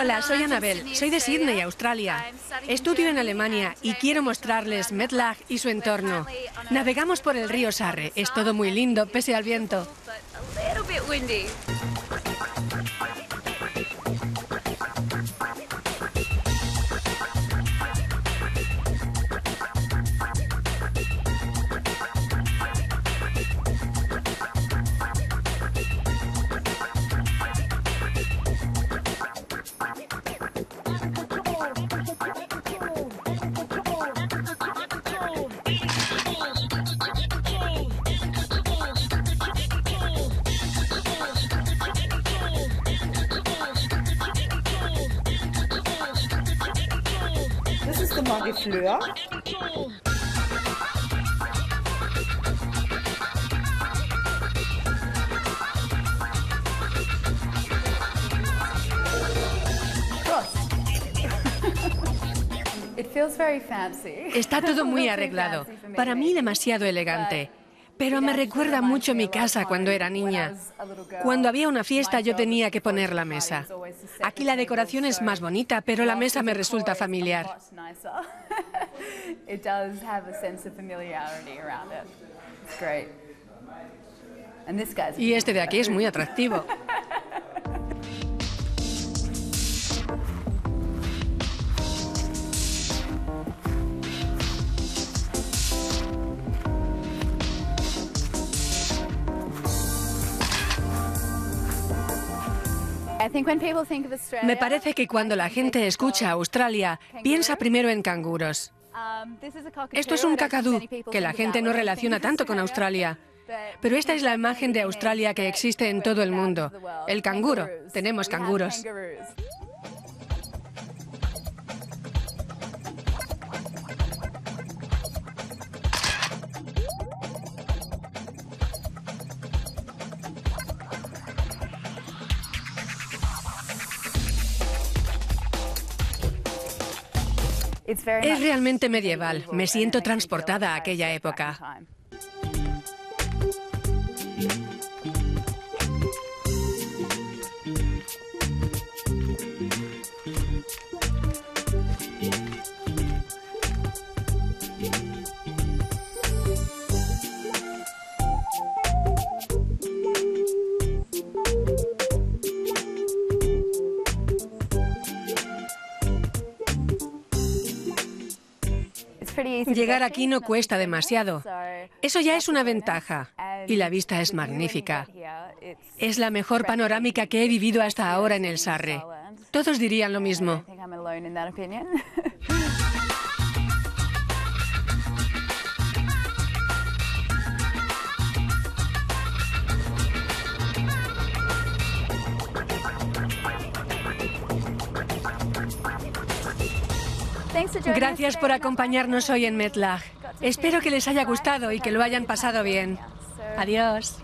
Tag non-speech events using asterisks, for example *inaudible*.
Hola, soy Anabel. Soy de Sydney, Australia. Estudio en Alemania y quiero mostrarles Metlag y su entorno. Navegamos por el río Sarre. Es todo muy lindo, pese al viento. Está todo muy *laughs* arreglado. Para mí demasiado elegante. Pero me recuerda mucho mi casa cuando era niña. Cuando había una fiesta yo tenía que poner la mesa. Aquí la decoración es más bonita, pero la mesa me resulta familiar. Y este de aquí es muy atractivo. *laughs* Me parece que cuando la gente escucha Australia, piensa primero en canguros. um. Esto es un cacadú, que la gente no relaciona tanto con Australia. Pero esta es la imagen de Australia que existe en todo el mundo. El canguro. Tenemos canguros. Es realmente medieval. Me siento transportada a aquella época. Llegar aquí no cuesta demasiado. Eso ya es una ventaja. Y la vista es magnífica. Es la mejor panorámica que he vivido hasta ahora en el Sarre. Todos dirían lo mismo. *laughs* Gracias por acompañarnos hoy en Metlag. Espero que les haya gustado y que lo hayan pasado bien. Adiós.